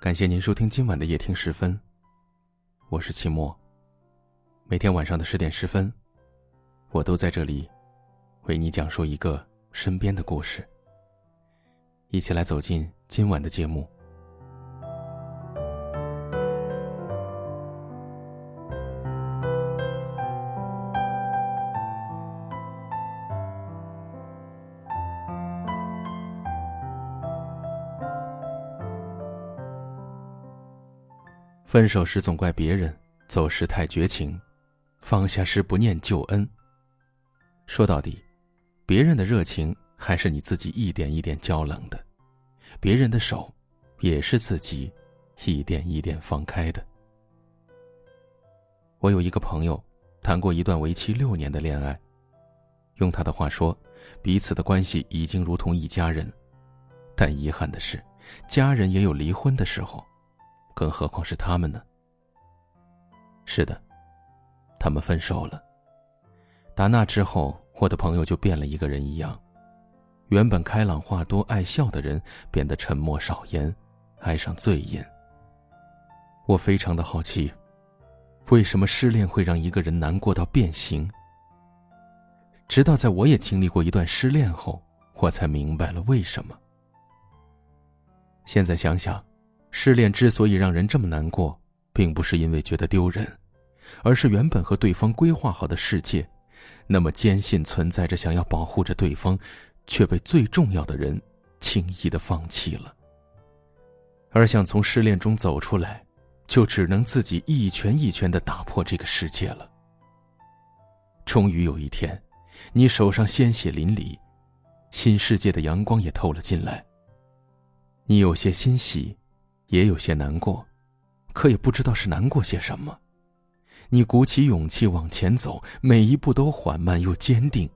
感谢您收听今晚的夜听十分。我是齐墨。每天晚上的十点十分，我都在这里，为你讲述一个身边的故事。一起来走进今晚的节目。分手时总怪别人，走时太绝情，放下时不念旧恩。说到底，别人的热情还是你自己一点一点浇冷的，别人的手，也是自己一点一点放开的。我有一个朋友，谈过一段为期六年的恋爱，用他的话说，彼此的关系已经如同一家人，但遗憾的是，家人也有离婚的时候。更何况是他们呢？是的，他们分手了。打那之后，我的朋友就变了一个人一样，原本开朗话多、爱笑的人变得沉默少言，爱上醉饮。我非常的好奇，为什么失恋会让一个人难过到变形？直到在我也经历过一段失恋后，我才明白了为什么。现在想想。失恋之所以让人这么难过，并不是因为觉得丢人，而是原本和对方规划好的世界，那么坚信存在着想要保护着对方，却被最重要的人轻易的放弃了。而想从失恋中走出来，就只能自己一拳一拳的打破这个世界了。终于有一天，你手上鲜血淋漓，新世界的阳光也透了进来，你有些欣喜。也有些难过，可也不知道是难过些什么。你鼓起勇气往前走，每一步都缓慢又坚定。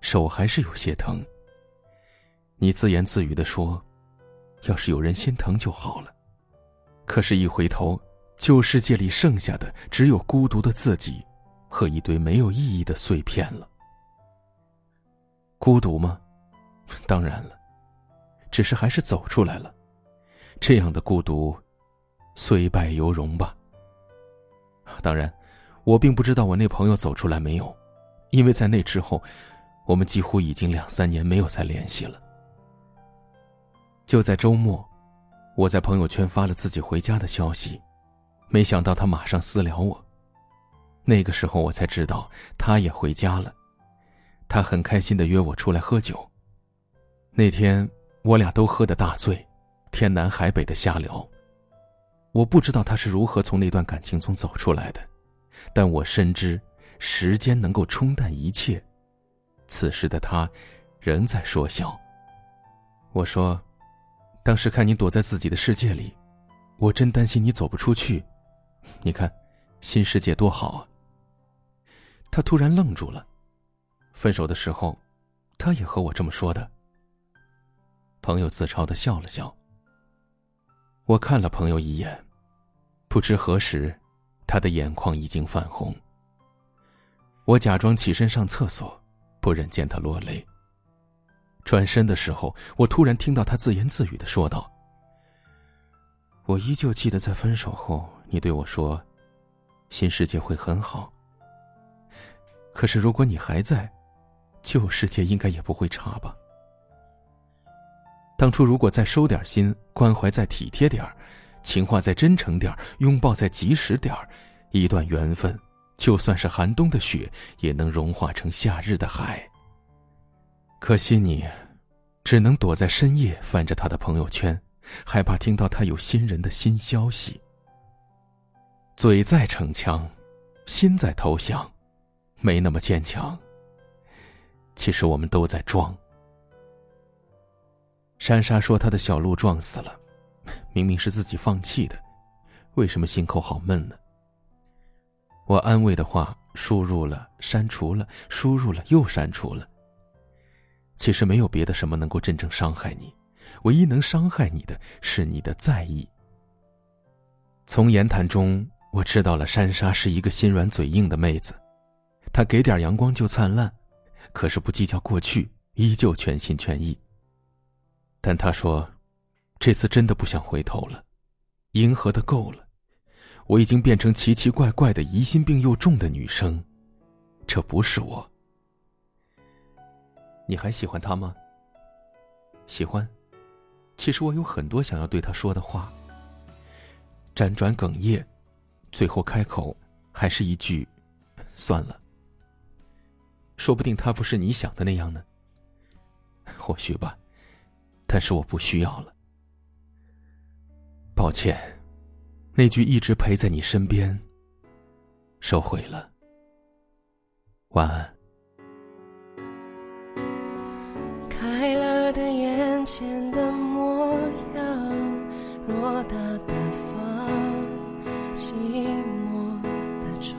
手还是有些疼。你自言自语的说：“要是有人心疼就好了。”可是，一回头，旧世界里剩下的只有孤独的自己，和一堆没有意义的碎片了。孤独吗？当然了，只是还是走出来了。这样的孤独，虽败犹荣吧。当然，我并不知道我那朋友走出来没有，因为在那之后，我们几乎已经两三年没有再联系了。就在周末，我在朋友圈发了自己回家的消息，没想到他马上私聊我。那个时候我才知道他也回家了，他很开心的约我出来喝酒。那天我俩都喝得大醉。天南海北的瞎聊，我不知道他是如何从那段感情中走出来的，但我深知时间能够冲淡一切。此时的他仍在说笑。我说：“当时看你躲在自己的世界里，我真担心你走不出去。你看，新世界多好啊。”他突然愣住了。分手的时候，他也和我这么说的。朋友自嘲的笑了笑。我看了朋友一眼，不知何时，他的眼眶已经泛红。我假装起身上厕所，不忍见他落泪。转身的时候，我突然听到他自言自语的说道：“我依旧记得在分手后，你对我说，新世界会很好。可是如果你还在，旧世界应该也不会差吧。”当初如果再收点心，关怀再体贴点情话再真诚点拥抱再及时点一段缘分，就算是寒冬的雪，也能融化成夏日的海。可惜你，只能躲在深夜翻着他的朋友圈，害怕听到他有新人的新消息。嘴在逞强，心在投降，没那么坚强。其实我们都在装。珊莎说：“她的小鹿撞死了，明明是自己放弃的，为什么心口好闷呢？”我安慰的话输入了，删除了，输入了又删除了。其实没有别的什么能够真正伤害你，唯一能伤害你的是你的在意。从言谈中，我知道了珊莎是一个心软嘴硬的妹子，她给点阳光就灿烂，可是不计较过去，依旧全心全意。但他说：“这次真的不想回头了，迎合的够了，我已经变成奇奇怪怪的疑心病又重的女生，这不是我。你还喜欢他吗？喜欢。其实我有很多想要对他说的话。辗转哽咽，最后开口，还是一句：“算了。”说不定他不是你想的那样呢。或许吧，但是我不需要了。抱歉，那句一直陪在你身边，收回了。晚安。开了的眼前的模样，偌大的房，寂寞的床，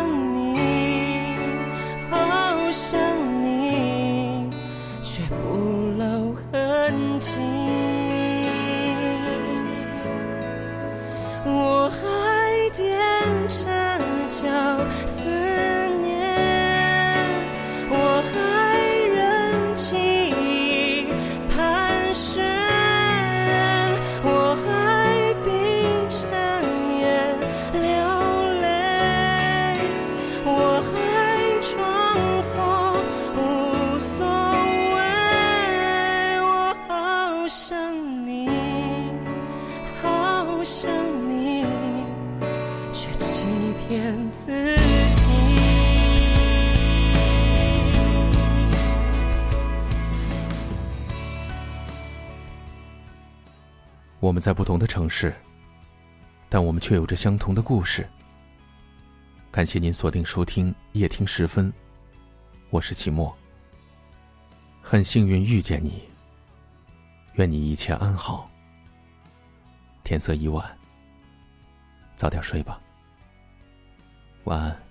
想你，却欺骗自己我们在不同的城市，但我们却有着相同的故事。感谢您锁定收听夜听时分，我是齐墨。很幸运遇见你，愿你一切安好。天色已晚，早点睡吧，晚安。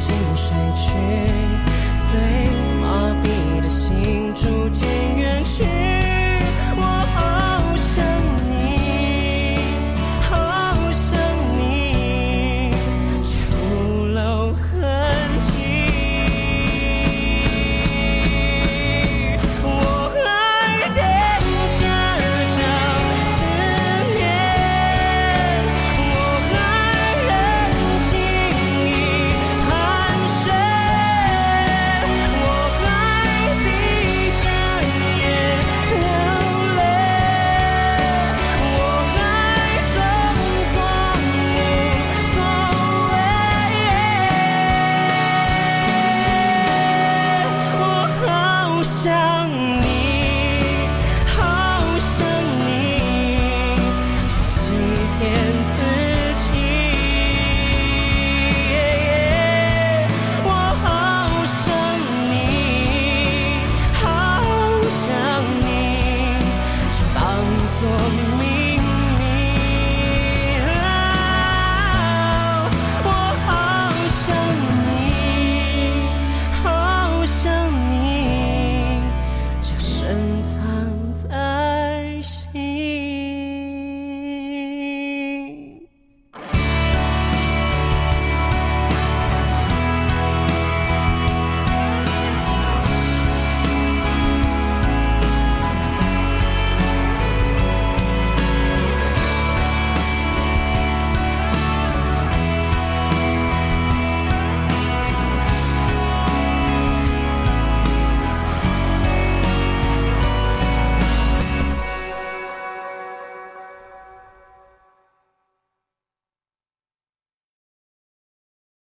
净水去随麻痹的心逐渐远去。